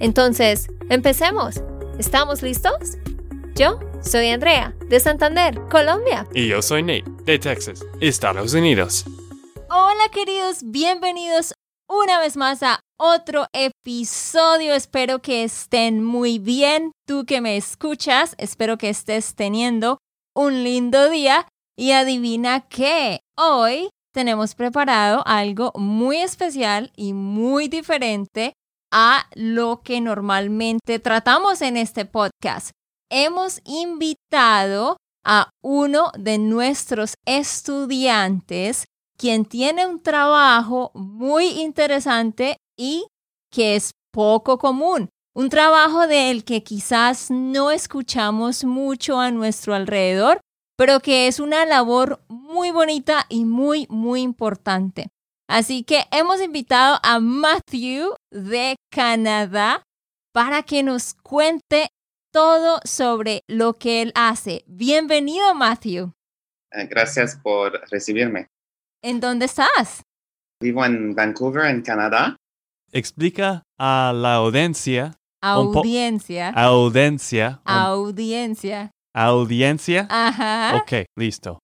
Entonces, empecemos. ¿Estamos listos? Yo soy Andrea, de Santander, Colombia. Y yo soy Nate, de Texas, Estados Unidos. Hola queridos, bienvenidos una vez más a otro episodio. Espero que estén muy bien. Tú que me escuchas, espero que estés teniendo un lindo día y adivina qué, hoy tenemos preparado algo muy especial y muy diferente a lo que normalmente tratamos en este podcast. Hemos invitado a uno de nuestros estudiantes quien tiene un trabajo muy interesante y que es poco común. Un trabajo del que quizás no escuchamos mucho a nuestro alrededor, pero que es una labor muy bonita y muy, muy importante. Así que hemos invitado a Matthew de Canadá para que nos cuente todo sobre lo que él hace. Bienvenido, Matthew. Eh, gracias por recibirme. ¿En dónde estás? Vivo en Vancouver, en Canadá. Explica a la audiencia Audiencia. Audiencia. Audiencia. Audiencia. Ajá. Ok, listo.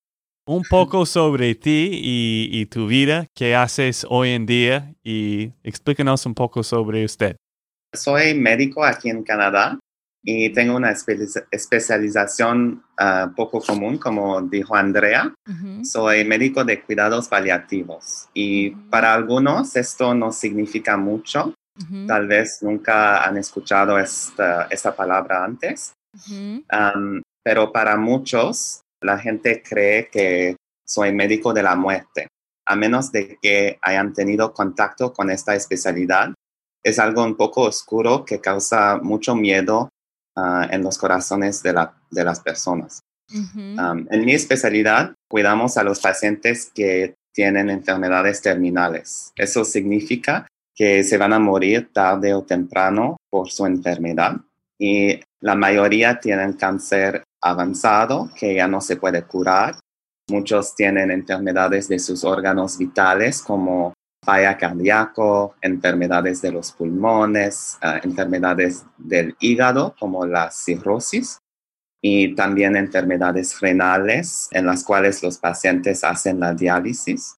Un poco sobre ti y, tu vida, qué haces hoy en día y explícanos un poco sobre usted. Soy médico aquí en Canadá y tengo una especialización ah, poco común, como dijo Andrea. Soy médico de cuidados paliativos y para algunos esto no significa mucho, Tal vez nunca han escuchado esta, esta palabra antes, pero para muchos la gente cree que soy médico de la muerte, a menos de que hayan tenido contacto con esta especialidad. Es algo un poco oscuro que causa mucho miedo ah, en los corazones de, la, de las personas. en mi especialidad, cuidamos a los pacientes que tienen enfermedades terminales. Eso significa que se van a morir tarde o temprano por su enfermedad y la mayoría tienen cáncer avanzado que ya no se puede curar. Muchos tienen enfermedades de sus órganos vitales como falla cardíaco, enfermedades de los pulmones, ah, enfermedades del hígado como la cirrosis y también enfermedades renales en las cuales los pacientes hacen la diálisis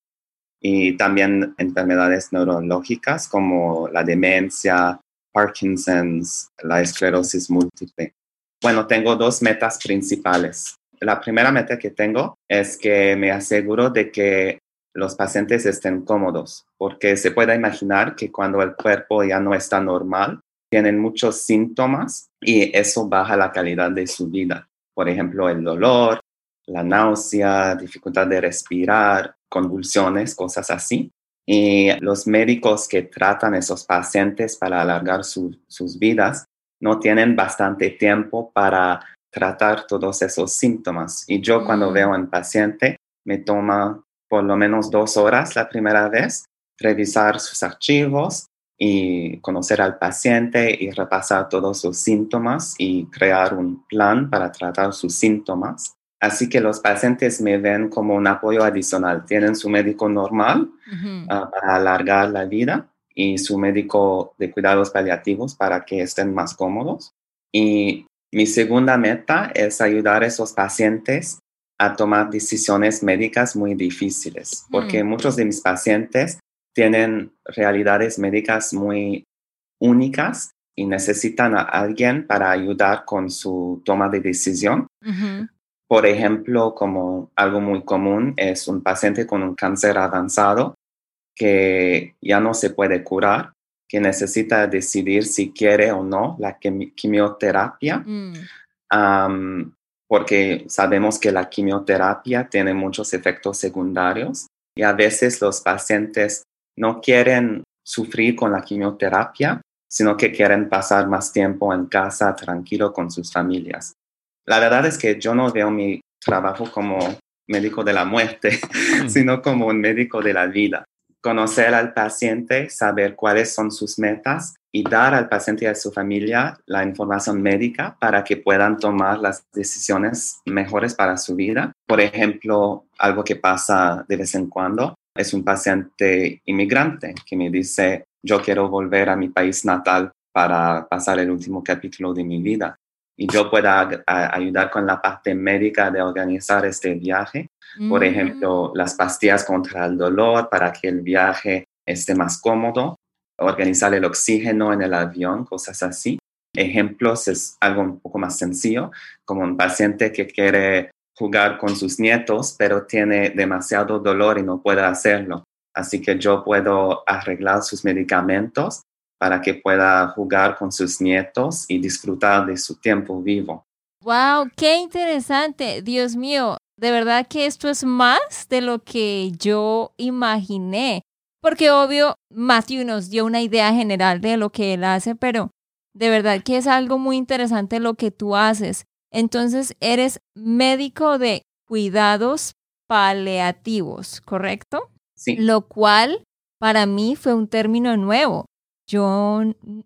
y también enfermedades neurológicas como la demencia, Parkinson's, la esclerosis múltiple. Bueno, tengo dos metas principales. La primera meta que tengo es que me aseguro de que los pacientes estén cómodos, porque se puede imaginar que cuando el cuerpo ya no está normal, tienen muchos síntomas y eso baja la calidad de su vida. Por ejemplo, el dolor, la náusea, dificultad de respirar, convulsiones, cosas así. Y los médicos que tratan a esos pacientes para alargar sus vidas no tienen bastante tiempo para tratar todos esos síntomas. Y yo cuando mm. veo a un paciente, me toma por lo menos dos horas la primera vez revisar sus archivos y conocer al paciente y repasar todos sus síntomas y crear un plan para tratar sus síntomas. Así que los pacientes me ven como un apoyo adicional. Tienen su médico normal ah, para alargar la vida y su médico de cuidados paliativos para que estén más cómodos. Y mi segunda meta es ayudar a esos pacientes a tomar decisiones médicas muy difíciles, porque muchos de mis pacientes tienen realidades médicas muy únicas y necesitan a alguien para ayudar con su toma de decisión. Por ejemplo, como algo muy común es un paciente con un cáncer avanzado que ya no se puede curar, que necesita decidir si quiere o no la quimioterapia, mm. porque sabemos que la quimioterapia tiene muchos efectos secundarios y a veces los pacientes no quieren sufrir con la quimioterapia, sino que quieren pasar más tiempo en casa tranquilo con sus familias. La verdad es que yo no veo mi trabajo como médico de la muerte, mm. sino como un médico de la vida. Conocer al paciente, saber cuáles son sus metas y dar al paciente y a su familia la información médica para que puedan tomar las decisiones mejores para su vida. Por ejemplo, algo que pasa de vez en cuando es un paciente inmigrante que me dice, yo quiero volver a mi país natal para pasar el último capítulo de mi vida y yo pueda ayudar con la parte médica de organizar este viaje. Por mm. ejemplo, las pastillas contra el dolor para que el viaje esté más cómodo, organizar el oxígeno en el avión, cosas así. Ejemplos es algo un poco más sencillo, como un paciente que quiere jugar con sus nietos, pero tiene demasiado dolor y no puede hacerlo. Así que yo puedo arreglar sus medicamentos para que pueda jugar con sus nietos y disfrutar de su tiempo vivo. ¡Wow! ¡Qué interesante! Dios mío, de verdad que esto es más de lo que yo imaginé. Porque obvio, Matthew nos dio una idea general de lo que él hace, pero de verdad que es algo muy interesante lo que tú haces. Entonces, eres médico de cuidados paliativos, ¿correcto? Sí. Lo cual para mí fue un término nuevo. Yo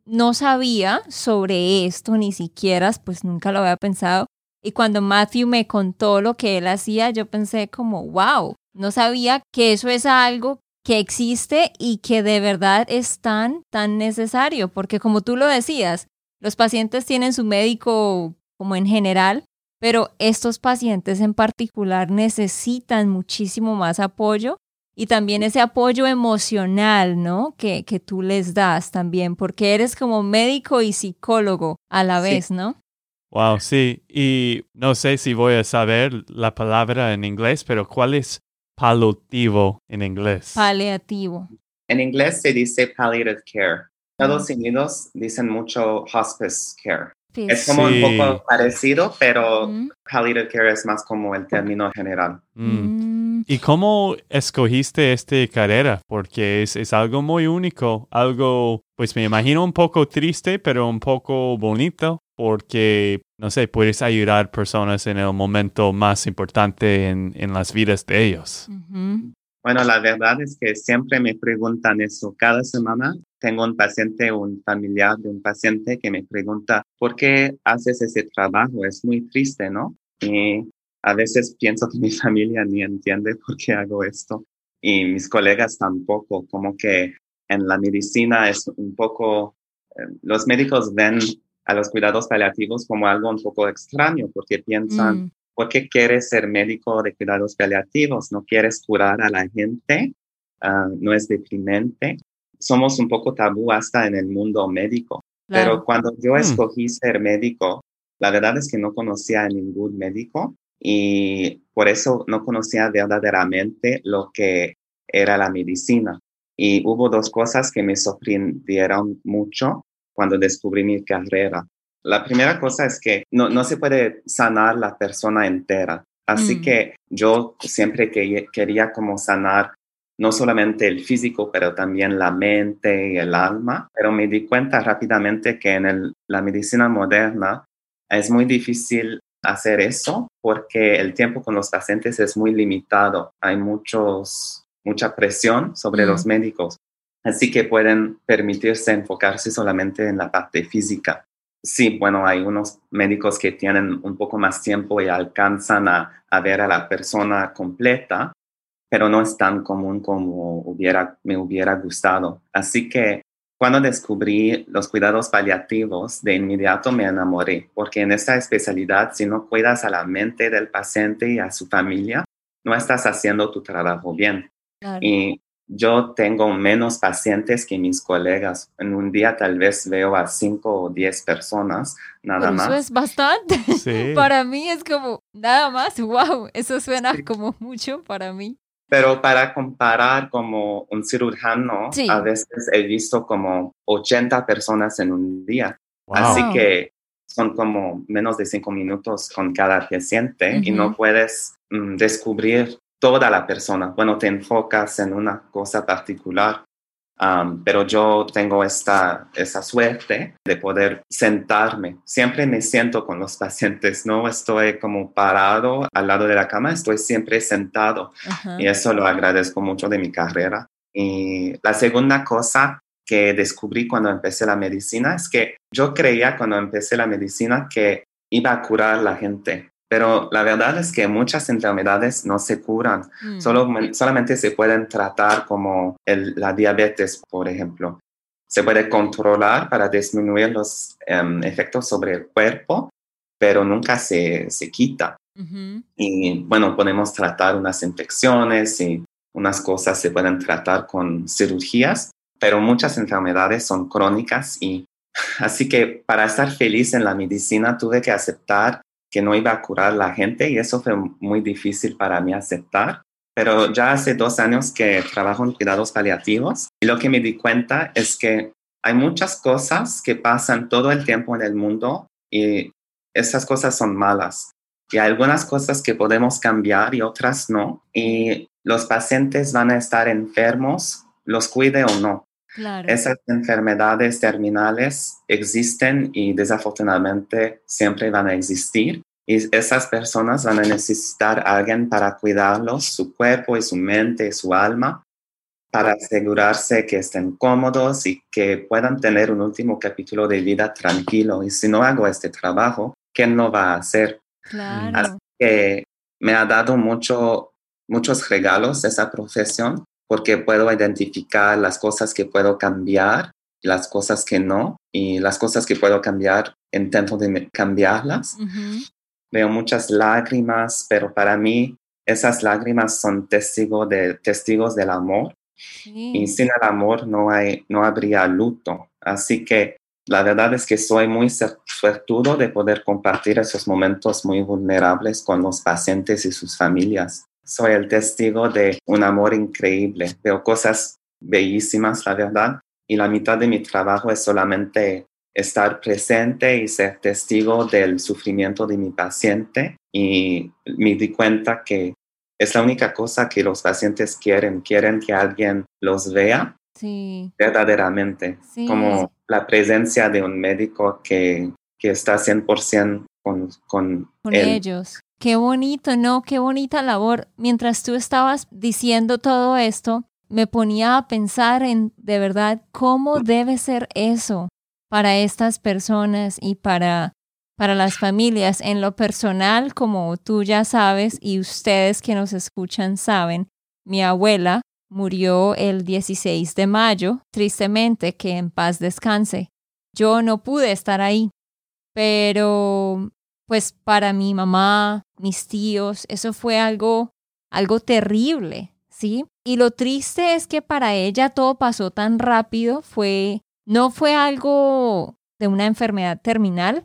no sabía sobre esto, ni siquiera, pues nunca lo había pensado. Y cuando Matthew me contó lo que él hacía, yo pensé como, wow, no sabía que eso es algo que existe y que de verdad es tan, tan necesario, porque como tú lo decías, los pacientes tienen su médico como en general, pero estos pacientes en particular necesitan muchísimo más apoyo y también ese apoyo emocional, ¿no? Que, que tú les das también, porque eres como médico y psicólogo a la vez, ¿no? Wow, sí. Y no sé si voy a saber la palabra en inglés, pero ¿cuál es paliativo en inglés? Paliativo. En inglés se dice palliative care. Estados Unidos dicen mucho hospice care. Es como un poco parecido, pero palliative care es más como el término general. Mm. ¿Y cómo escogiste esta carrera? Porque es, es, algo muy único, algo, pues me imagino un poco triste, pero un poco bonito, porque, no sé, puedes ayudar personas en el momento más importante en, en las vidas de ellos. Bueno, la verdad es que siempre me preguntan eso. Cada semana tengo un paciente, un familiar de un paciente que me pregunta, ¿por qué haces ese trabajo? Es muy triste, ¿no? Y a veces pienso que mi familia ni entiende por qué hago esto y mis colegas tampoco, como que en la medicina es un poco, eh, los médicos ven a los cuidados paliativos como algo un poco extraño porque piensan, mm. ¿Por qué quieres ser médico de cuidados paliativos? ¿No quieres curar a la gente? Ah, ¿No es deprimente? Somos un poco tabú hasta en el mundo médico. Pero cuando yo hmm. escogí ser médico, la verdad es que no conocía a ningún médico y por eso no conocía verdaderamente lo que era la medicina. Y hubo dos cosas que me sorprendieron mucho cuando descubrí mi carrera. La primera cosa es que no, no se puede sanar la persona entera. Así mm. que yo siempre que, quería como sanar no solamente el físico, pero también la mente y el alma. Pero me di cuenta rápidamente que en la medicina moderna es muy difícil hacer eso porque el tiempo con los pacientes es muy limitado. Hay muchos, mucha presión sobre los mm. médicos. Así que pueden permitirse enfocarse solamente en la parte física. Sí, bueno, hay unos médicos que tienen un poco más tiempo y alcanzan a, ver a la persona completa, pero no es tan común como hubiera, me hubiera gustado. Así que cuando descubrí los cuidados paliativos, de inmediato me enamoré, porque en esta especialidad, si no cuidas a la mente del paciente y a su familia, no estás haciendo tu trabajo bien. Y yo tengo menos pacientes que mis colegas. En un día tal vez veo a cinco o diez personas, nada más. Eso es bastante. para mí es como, nada más, wow, eso suena como mucho para mí. Pero para comparar como un cirujano, a veces he visto como 80 personas en un día. Así que son como menos de cinco minutos con cada paciente y no puedes mm, descubrir toda la persona. Bueno, te enfocas en una cosa particular. pero yo tengo esta, esa suerte de poder sentarme. Siempre me siento con los pacientes, no estoy como parado al lado de la cama, estoy siempre sentado. Y eso lo agradezco mucho de mi carrera. Y la segunda cosa que descubrí cuando empecé la medicina es que yo creía cuando empecé la medicina que iba a curar a la gente, pero la verdad es que muchas enfermedades no se curan, mm. Solo, solamente se pueden tratar como la diabetes, por ejemplo. Se puede controlar para disminuir los em, efectos sobre el cuerpo, pero nunca se, se quita. Y bueno, podemos tratar unas infecciones y unas cosas se pueden tratar con cirugías, pero muchas enfermedades son crónicas y así que para estar feliz en la medicina tuve que aceptar que no iba a curar la gente y eso fue muy difícil para mí aceptar. Pero ya hace dos años que trabajo en cuidados paliativos y lo que me di cuenta es que hay muchas cosas que pasan todo el tiempo en el mundo y esas cosas son malas. Y hay algunas cosas que podemos cambiar y otras no. Y los pacientes van a estar enfermos, los cuide o no. Esas enfermedades terminales existen y desafortunadamente siempre van a existir. Y esas personas van a necesitar a alguien para cuidarlos, su cuerpo y su mente y su alma, para asegurarse que estén cómodos y que puedan tener un último capítulo de vida tranquilo. Y si no hago este trabajo, ¿quién lo va a hacer? Claro. Así que me ha dado mucho, muchos regalos esa profesión porque puedo identificar las cosas que puedo cambiar, las cosas que no, y las cosas que puedo cambiar, intento de cambiarlas. Veo muchas lágrimas, pero para mí esas lágrimas son testigos de, testigos del amor. Y sin el amor no, hay, no habría luto. Así que la verdad es que soy muy suertudo de poder compartir esos momentos muy vulnerables con los pacientes y sus familias soy el testigo de un amor increíble. Veo cosas bellísimas, la verdad, y la mitad de mi trabajo es solamente estar presente y ser testigo del sufrimiento de mi paciente. Y me di cuenta que es la única cosa que los pacientes quieren. Quieren que alguien los vea verdaderamente, como la presencia de un médico que, que está 100% con, con, con ellos. Qué bonito, ¿no? Qué bonita labor. Mientras tú estabas diciendo todo esto, me ponía a pensar en de verdad cómo debe ser eso para estas personas y para, para las familias. En lo personal, como tú ya sabes y ustedes que nos escuchan saben, mi abuela murió el 16 de mayo, tristemente, que en paz descanse. Yo no pude estar ahí, pero pues para mi mamá, mis tíos, eso fue algo, algo terrible, ¿sí? Y lo triste es que para ella todo pasó tan rápido, fue, no fue algo de una enfermedad terminal,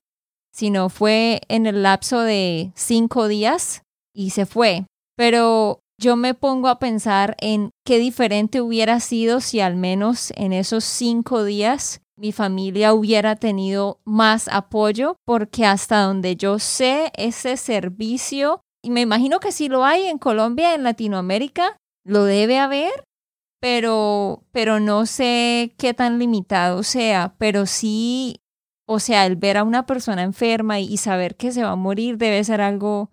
sino fue en el lapso de cinco días y se fue. Pero yo me pongo a pensar en qué diferente hubiera sido si al menos en esos cinco días mi familia hubiera tenido más apoyo, porque hasta donde yo sé, ese servicio, y me imagino que si lo hay en Colombia, en Latinoamérica, lo debe haber, pero, pero no sé qué tan limitado sea, pero sí, o sea, el ver a una persona enferma y saber que se va a morir debe ser algo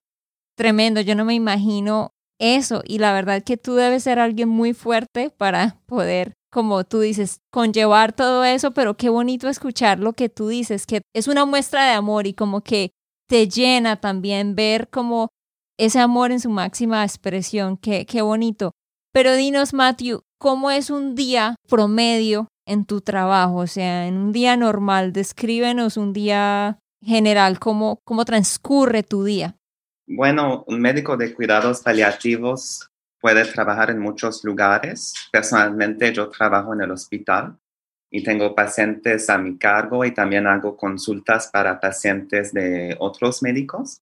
tremendo. Yo no me imagino eso y la verdad que tú debes ser alguien muy fuerte para poder como tú dices, conllevar todo eso, pero qué bonito escuchar lo que tú dices, que es una muestra de amor y como que te llena también ver como ese amor en su máxima expresión, qué, qué bonito. Pero dinos, Matthew, ¿cómo es un día promedio en tu trabajo? O sea, en un día normal, descríbenos un día general, cómo, cómo transcurre tu día. Bueno, un médico de cuidados paliativos puede trabajar en muchos lugares. Personalmente yo trabajo en el hospital y tengo pacientes a mi cargo y también hago consultas para pacientes de otros médicos.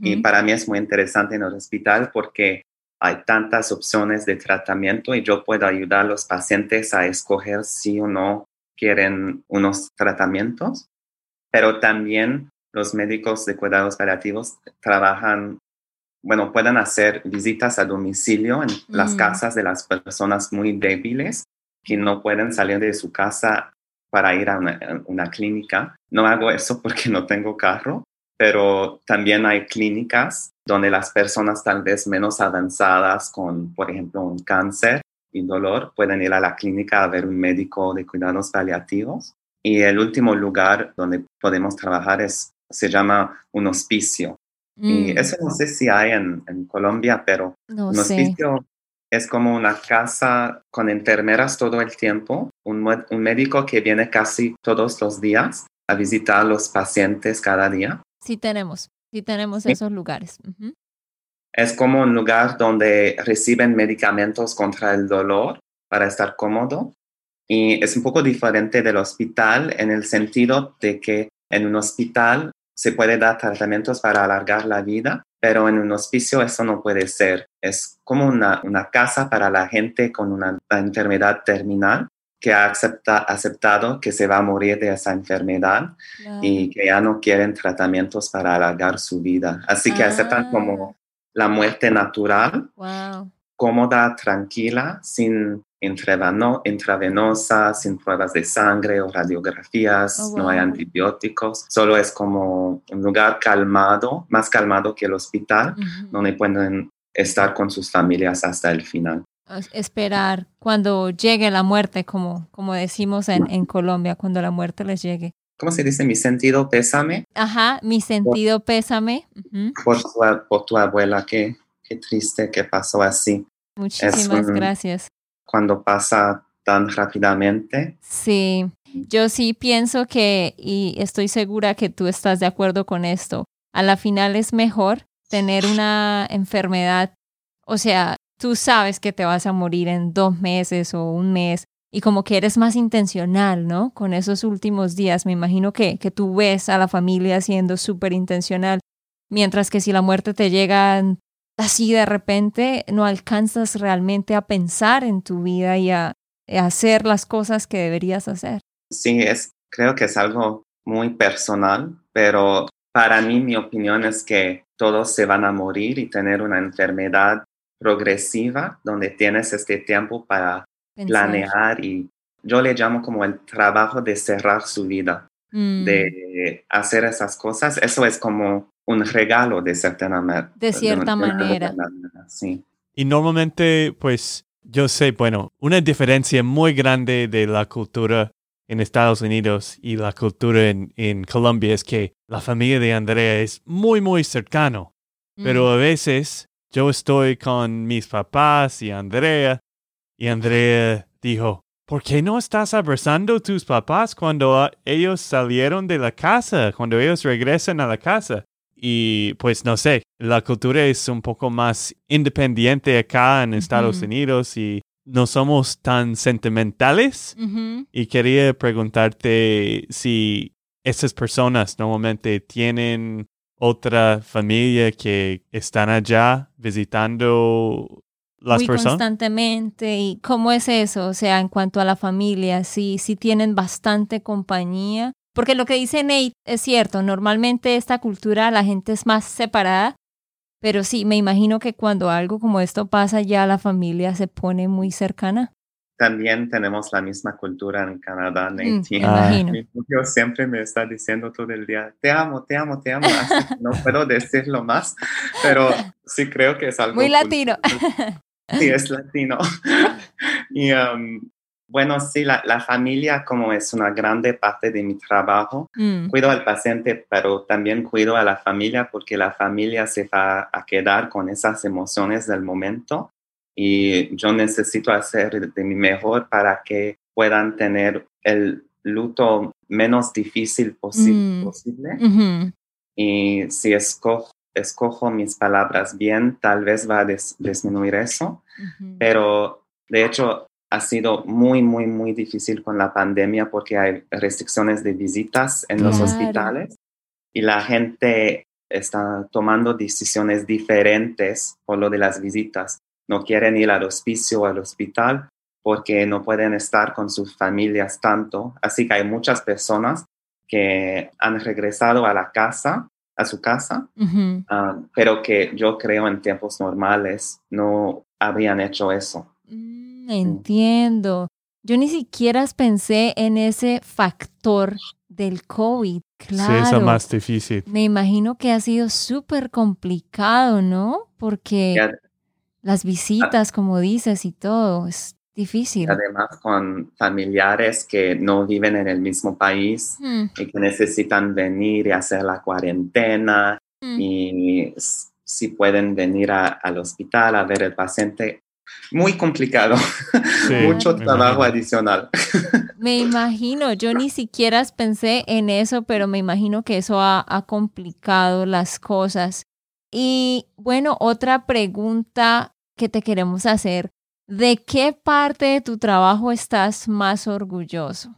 Y para mí es muy interesante en el hospital porque hay tantas opciones de tratamiento y yo puedo ayudar a los pacientes a escoger si o no quieren unos tratamientos. Pero también los médicos de cuidados paliativos trabajan bueno, pueden hacer visitas a domicilio en las mm. casas de las personas muy débiles que no pueden salir de su casa para ir a una, clínica. No hago eso porque no tengo carro, pero también hay clínicas donde las personas tal vez menos avanzadas con, por ejemplo, un cáncer y dolor pueden ir a la clínica a ver un médico de cuidados paliativos. Y el último lugar donde podemos trabajar es, se llama un hospicio. Y mm. eso no sé si hay en, en Colombia, pero un hospicio es como una casa con enfermeras todo el tiempo, un, un, médico que viene casi todos los días a visitar a los pacientes cada día. Sí tenemos, sí tenemos esos lugares. Es como un lugar donde reciben medicamentos contra el dolor para estar cómodo. Y es un poco diferente del hospital en el sentido de que en un hospital se puede dar tratamientos para alargar la vida, pero en un hospicio eso no puede ser. Es como una, una casa para la gente con una, enfermedad terminal que ha aceptado que se va a morir de esa enfermedad y que ya no quieren tratamientos para alargar su vida. Así que aceptan como ah. la muerte natural, cómoda, tranquila, sin intravenosa, sin pruebas de sangre o radiografías, oh, no hay antibióticos, solo es como un lugar calmado, más calmado que el hospital, donde pueden estar con sus familias hasta el final. Esperar cuando llegue la muerte, como, como decimos en, en Colombia, cuando la muerte les llegue. ¿Cómo se dice? Mi sentido pésame. Ajá, mi sentido pésame. por, tu, por, tu, abuela, qué, qué triste que pasó así. Muchísimas gracias cuando pasa tan rápidamente. Sí, yo sí pienso que, y estoy segura que tú estás de acuerdo con esto, a la final es mejor tener una enfermedad, o sea, tú sabes que te vas a morir en dos meses o un mes y como que eres más intencional, ¿no? Con esos últimos días, me imagino que, que tú ves a la familia siendo súper intencional, mientras que si la muerte te llega así de repente no alcanzas realmente a pensar en tu vida y a, hacer las cosas que deberías hacer. Sí, es, creo que es algo muy personal, pero para mí mi opinión es que todos se van a morir y tener una enfermedad progresiva donde tienes este tiempo para planear y yo le llamo como el trabajo de cerrar su vida, mm. de hacer esas cosas. Eso es como un regalo de cierta, manera. De cierta manera. Sí. Y normalmente, pues, yo sé, bueno, una diferencia muy grande de la cultura en Estados Unidos y la cultura en, en Colombia es que la familia de Andrea es muy, muy cercano. Pero mm. a veces yo estoy con mis papás y Andrea, y Andrea dijo, ¿por qué no estás abrazando a tus papás cuando ellos salieron de la casa, cuando ellos regresan a la casa? Y pues no sé, la cultura es un poco más independiente acá en Estados Unidos y no somos tan sentimentales. Y quería preguntarte si esas personas normalmente tienen otra familia que están allá visitando las Muy personas. constantemente. ¿Y cómo es eso? O sea, en cuanto a la familia, si, si tienen bastante compañía porque lo que dice Nate es cierto, normalmente esta cultura la gente es más separada, pero sí, me imagino que cuando algo como esto pasa ya la familia se pone muy cercana. También tenemos la misma cultura en Canadá, mm, Nate. me imagino. Mi siempre me está diciendo todo el día, te amo, te amo, te amo. no puedo decirlo más, pero sí creo que es algo... Muy latino. Sí, es latino. y um, bueno, sí, la, familia como es una grande parte de mi trabajo. Mm. Cuido al paciente, pero también cuido a la familia porque la familia se va a quedar con esas emociones del momento y yo necesito hacer de mi mejor para que puedan tener el luto menos difícil mm. posible. Y si escojo, escojo mis palabras bien, tal vez va a disminuir eso. Pero de hecho, ha sido muy, muy, muy difícil con la pandemia porque hay restricciones de visitas en los hospitales y la gente está tomando decisiones diferentes por lo de las visitas. No quieren ir al hospicio o al hospital porque no pueden estar con sus familias tanto. Así que hay muchas personas que han regresado a la casa, a su casa, ah, pero que yo creo en tiempos normales no habrían hecho eso. Entiendo. Yo ni siquiera pensé en ese factor del COVID. Claro. Sí, eso es más difícil. Me imagino que ha sido súper complicado, ¿no? Porque las visitas, como dices, y todo, es difícil. Además, con familiares que no viven en el mismo país hmm. y que necesitan venir y hacer la cuarentena hmm. y si pueden venir al hospital a ver el paciente. Muy complicado, mucho trabajo adicional. Me imagino, yo ni siquiera pensé en eso, pero me imagino que eso ha, ha complicado las cosas. Y bueno, otra pregunta que te queremos hacer, ¿de qué parte de tu trabajo estás más orgulloso?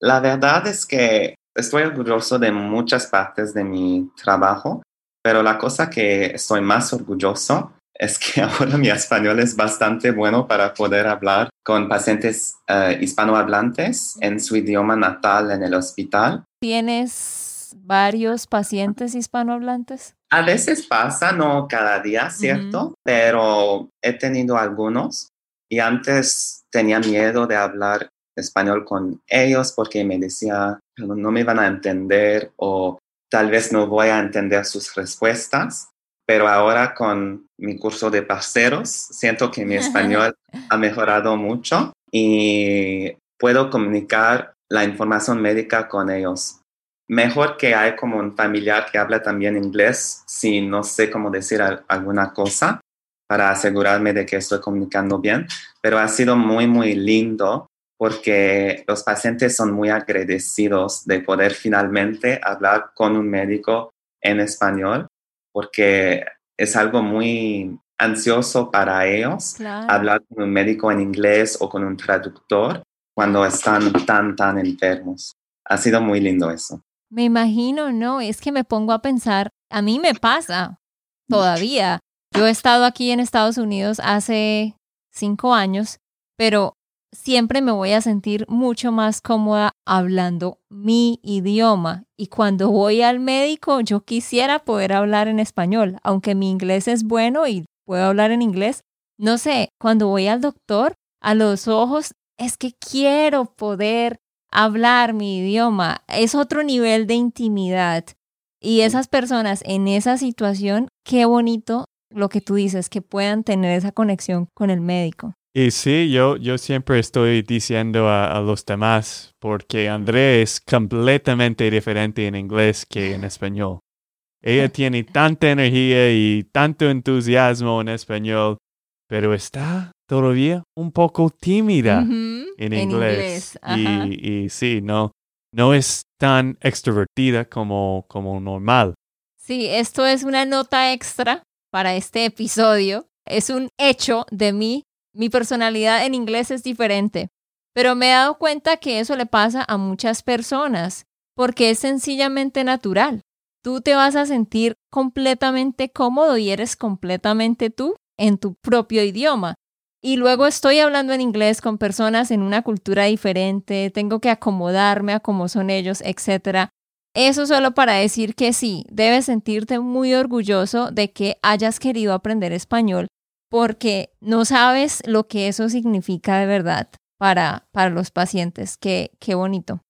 La verdad es que estoy orgulloso de muchas partes de mi trabajo, pero la cosa que estoy más orgulloso es que ahora mi español es bastante bueno para poder hablar con pacientes eh, hispanohablantes en su idioma natal en el hospital. ¿Tienes varios pacientes hispanohablantes? A veces pasa, no cada día, ¿cierto? Pero he tenido algunos y antes tenía miedo de hablar español con ellos porque me decía, no me van a entender o tal vez no voy a entender sus respuestas pero ahora con mi curso de parceros siento que mi español ha mejorado mucho y puedo comunicar la información médica con ellos. Mejor que hay como un familiar que habla también inglés si no sé cómo decir alguna cosa para asegurarme de que estoy comunicando bien, pero ha sido muy, muy lindo porque los pacientes son muy agradecidos de poder finalmente hablar con un médico en español porque es algo muy ansioso para ellos hablar con un médico en inglés o con un traductor cuando están tan, tan enfermos. Ha sido muy lindo eso. Me imagino, no, es que me pongo a pensar, a mí me pasa todavía. Yo he estado aquí en Estados Unidos hace cinco años, pero siempre me voy a sentir mucho más cómoda hablando mi idioma. Y cuando voy al médico, yo quisiera poder hablar en español, aunque mi inglés es bueno y puedo hablar en inglés. No sé, cuando voy al doctor, a los ojos, es que quiero poder hablar mi idioma. Es otro nivel de intimidad. Y esas personas en esa situación, qué bonito lo que tú dices, que puedan tener esa conexión con el médico. Y sí, yo, yo siempre estoy diciendo a, los demás, porque André es completamente diferente en inglés que en español. Ella tiene tanta energía y tanto entusiasmo en español, pero está todavía un poco tímida en inglés. Y, y, sí, no, no es tan extrovertida como, como normal. Sí, esto es una nota extra para este episodio. Es un hecho de mí mi personalidad en inglés es diferente, pero me he dado cuenta que eso le pasa a muchas personas porque es sencillamente natural. Tú te vas a sentir completamente cómodo y eres completamente tú en tu propio idioma. Y luego estoy hablando en inglés con personas en una cultura diferente, tengo que acomodarme a cómo son ellos, etc. Eso solo para decir que sí, debes sentirte muy orgulloso de que hayas querido aprender español porque no sabes lo que eso significa de verdad para, para los pacientes. Qué, qué bonito.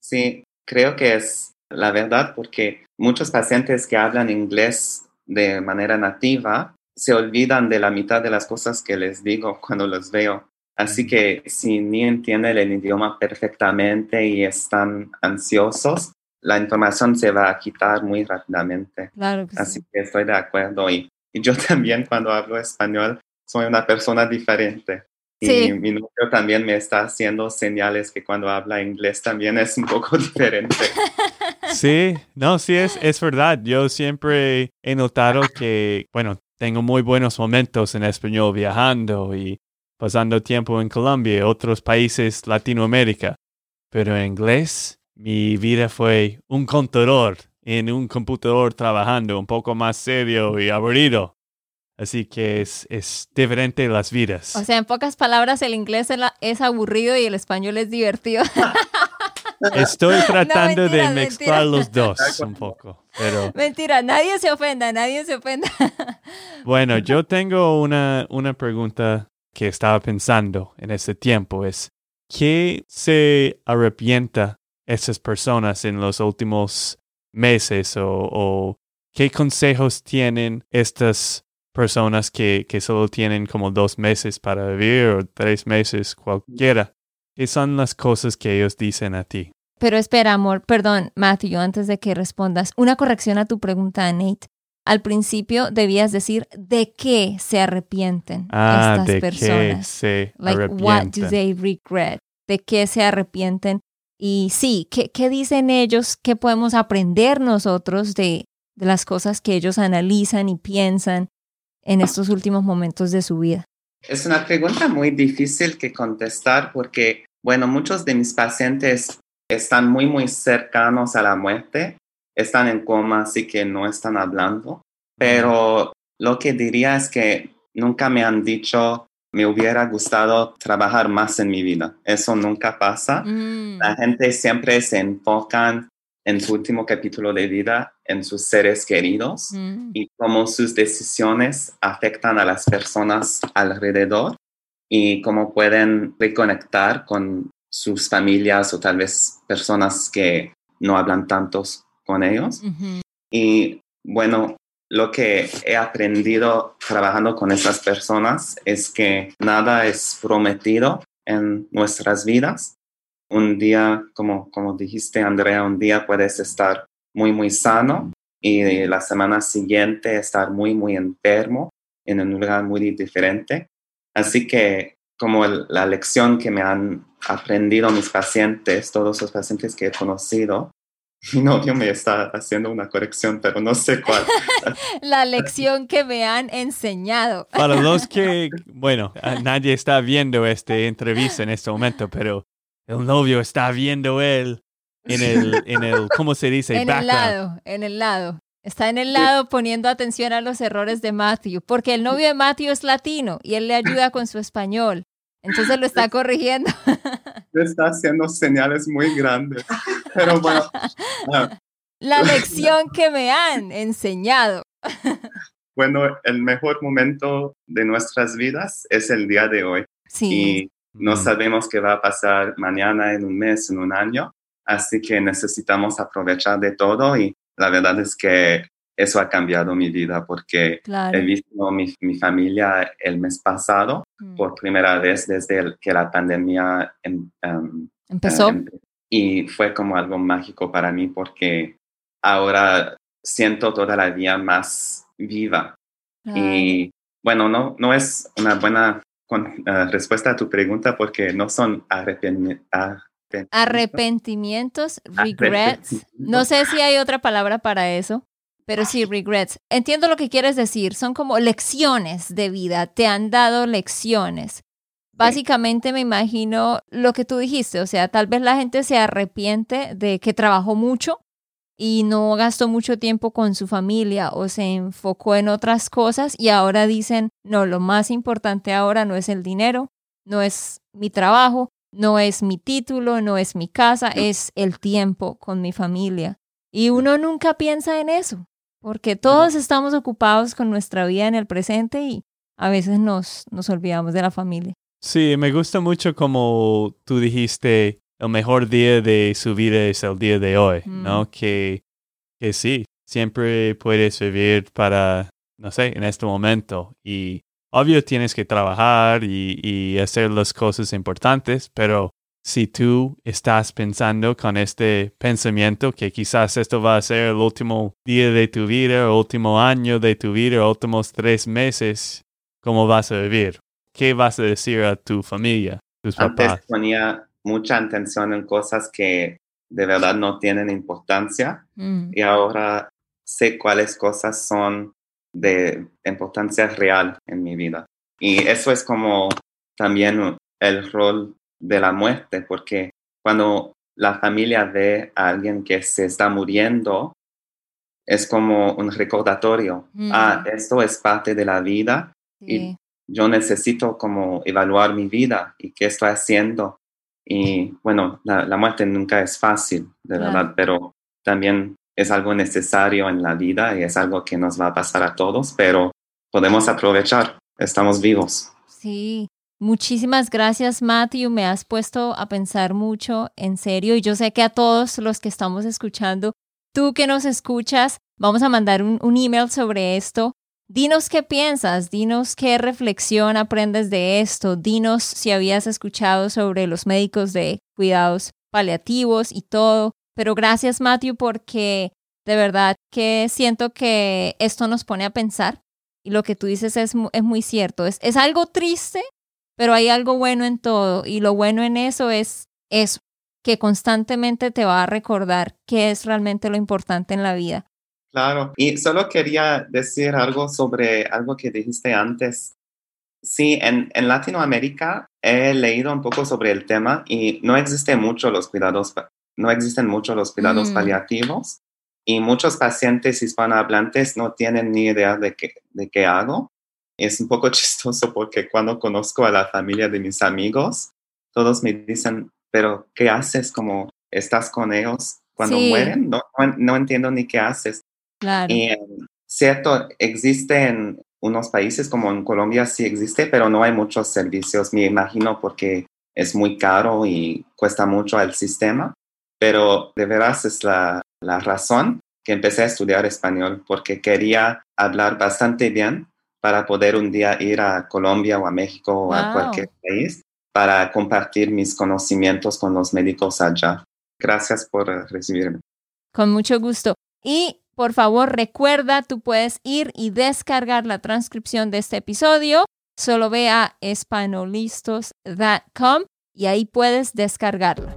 Sí, creo que es la verdad porque muchos pacientes que hablan inglés de manera nativa se olvidan de la mitad de las cosas que les digo cuando los veo. Así que si ni entienden el idioma perfectamente y están ansiosos, la información se va a quitar muy rápidamente. Claro que Así que estoy de acuerdo. Y y yo también cuando hablo español soy una persona diferente. Y mi novio también me está haciendo señales que cuando habla inglés también es un poco diferente. Sí, no, sí, es, es verdad. Yo siempre he notado que, bueno, tengo muy buenos momentos en español viajando y pasando tiempo en Colombia y otros países Latinoamérica. Pero en inglés, mi vida fue un contador en un computador trabajando un poco más serio y aburrido. Así que es, es diferente las vidas. O sea, en pocas palabras, el inglés es aburrido y el español es divertido. Estoy tratando de mezclar los dos un poco, pero... Mentira, nadie se ofenda, nadie se ofenda. Bueno, yo tengo una, una pregunta que estaba pensando en ese tiempo. Es, ¿qué se arrepienta esas personas en los últimos meses o, qué consejos tienen estas personas que, que, solo tienen como dos meses para vivir o tres meses, cualquiera? ¿Qué son las cosas que ellos dicen a ti? Pero espera, amor, perdón, Matthew, antes de que respondas, una corrección a tu pregunta, Nate. Al principio debías decir de qué se arrepienten ah, estas de personas. Qué se like, what do they regret? ¿De qué se arrepienten? Y sí, ¿qué, qué dicen ellos? ¿Qué podemos aprender nosotros de, de las cosas que ellos analizan y piensan en estos últimos momentos de su vida? Es una pregunta muy difícil que contestar porque, bueno, muchos de mis pacientes están muy, muy cercanos a la muerte, están en coma, así que no están hablando, pero lo que diría es que nunca me han dicho, me hubiera gustado trabajar más en mi vida. Eso nunca pasa. Mm. La gente siempre se enfocan en su último capítulo de vida en sus seres queridos Mm. y cómo sus decisiones afectan a las personas alrededor y cómo pueden reconectar con sus familias o tal vez personas que no hablan tantos con ellos. Y bueno, lo que he aprendido trabajando con esas personas es que nada es prometido en nuestras vidas. Un día, como, como dijiste, Andrea, un día puedes estar muy, muy sano y la semana siguiente estar muy, muy enfermo en un lugar muy diferente. Así que como el- la lección que me han aprendido mis pacientes, todos los pacientes que he conocido, mi novio me está haciendo una corrección, pero no sé cuál. La lección que me han enseñado. Para los que, bueno, a- nadie está viendo esta entrevista en este momento, pero el novio está viendo él en el, en el ¿cómo se dice? En el lado, en el lado. Está en el lado poniendo atención a los errores de Matthew, porque el novio de Matthew es latino y él le ayuda con su español. Entonces lo está corrigiendo. Está haciendo señales muy grandes. Pero bueno, La lección que me han enseñado. bueno, el mejor momento de nuestras vidas es el día de hoy. Sí. Y no sabemos qué va a pasar mañana, en un mes, en un año. Así que necesitamos aprovechar de todo y la verdad es que eso ha cambiado mi vida porque Claro. he visto mi, mi familia el mes pasado Mm. por primera vez desde el- que la pandemia em- em, Empezó. em- y fue como algo mágico para mí porque ahora siento todavía más viva. Claro. Y bueno, no, no es una buena con- eh, respuesta a tu pregunta porque no son arrepen- arrepentimientos. Arrepentimientos, regrets. No sé si hay otra palabra para eso, pero sí, regrets. Entiendo lo que quieres decir. Son como lecciones de vida. Te han dado lecciones. Básicamente me imagino lo que tú dijiste. O sea, tal vez la gente se arrepiente de que trabajó mucho y no gastó mucho tiempo con su familia o se enfocó en otras cosas y ahora dicen, no, lo más importante ahora no es el dinero, no es mi trabajo, no es mi título, no es mi casa, es el tiempo con mi familia. Y uno nunca piensa en eso, porque todos estamos ocupados con nuestra vida en el presente y a veces nos, nos olvidamos de la familia. Sí, me gusta mucho como tú dijiste, el mejor día de su vida es el día de hoy, ¿no? Que, que sí, siempre puedes vivir para, no sé, en este momento. Y obvio tienes que trabajar y, y hacer las cosas importantes, pero si tú estás pensando con este pensamiento que quizás esto va a ser el último día de tu vida, el último año de tu vida, los últimos tres meses, ¿cómo vas a vivir? ¿Qué vas a decir a tu familia, tus Antes papás? ponía mucha atención en cosas que de verdad no tienen importancia Mm, y ahora sé cuáles cosas son de importancia real en mi vida. Y eso es como también el rol de la muerte, porque cuando la familia ve a alguien que se está muriendo, es como un recordatorio. Mm. Ah, esto es parte de la vida. sí. Yo necesito como evaluar mi vida y qué estoy haciendo. Y bueno, la, la muerte nunca es fácil, de Claro. verdad, pero también es algo necesario en la vida y es algo que nos va a pasar a todos, pero podemos aprovechar. Estamos vivos. Sí, Muchísimas gracias, Matthew. Me has puesto a pensar mucho, en serio. Y yo sé que a todos los que estamos escuchando, tú que nos escuchas, vamos a mandar un, un email sobre esto. Dinos qué piensas, dinos qué reflexión aprendes de esto, dinos si habías escuchado sobre los médicos de cuidados paliativos y todo. Pero gracias, Matthew, porque de verdad que siento que esto nos pone a pensar y lo que tú dices es, es muy cierto. Es, es algo triste, pero hay algo bueno en todo y lo bueno en eso es eso, que constantemente te va a recordar qué es realmente lo importante en la vida. Claro, y solo quería decir algo sobre algo que dijiste antes. Sí, en, en Latinoamérica he leído un poco sobre el tema y no existen mucho los cuidados, no existen mucho los cuidados mm. paliativos y muchos pacientes hispanohablantes no tienen ni idea de qué, de qué hago. Es un poco chistoso porque cuando conozco a la familia de mis amigos, todos me dicen, pero ¿qué haces? Como estás con ellos cuando mueren, no, no, entiendo ni qué haces. Claro. Y cierto, existe en unos países como en Colombia sí existe, pero no hay muchos servicios, me imagino, porque es muy caro y cuesta mucho al sistema. Pero de veras es la, la razón que empecé a estudiar español, porque quería hablar bastante bien para poder un día ir a Colombia o a México o a cualquier país para compartir mis conocimientos con los médicos allá. Gracias por recibirme. Con mucho gusto. Y por favor, recuerda, tú puedes ir y descargar la transcripción de este episodio. Solo ve a espanolistos.com y ahí puedes descargarla.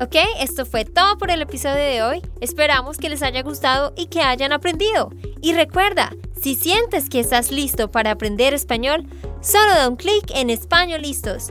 Ok, esto fue todo por el episodio de hoy. Esperamos que les haya gustado y que hayan aprendido. Y recuerda, si sientes que estás listo para aprender español, solo da un clic en Español Listos.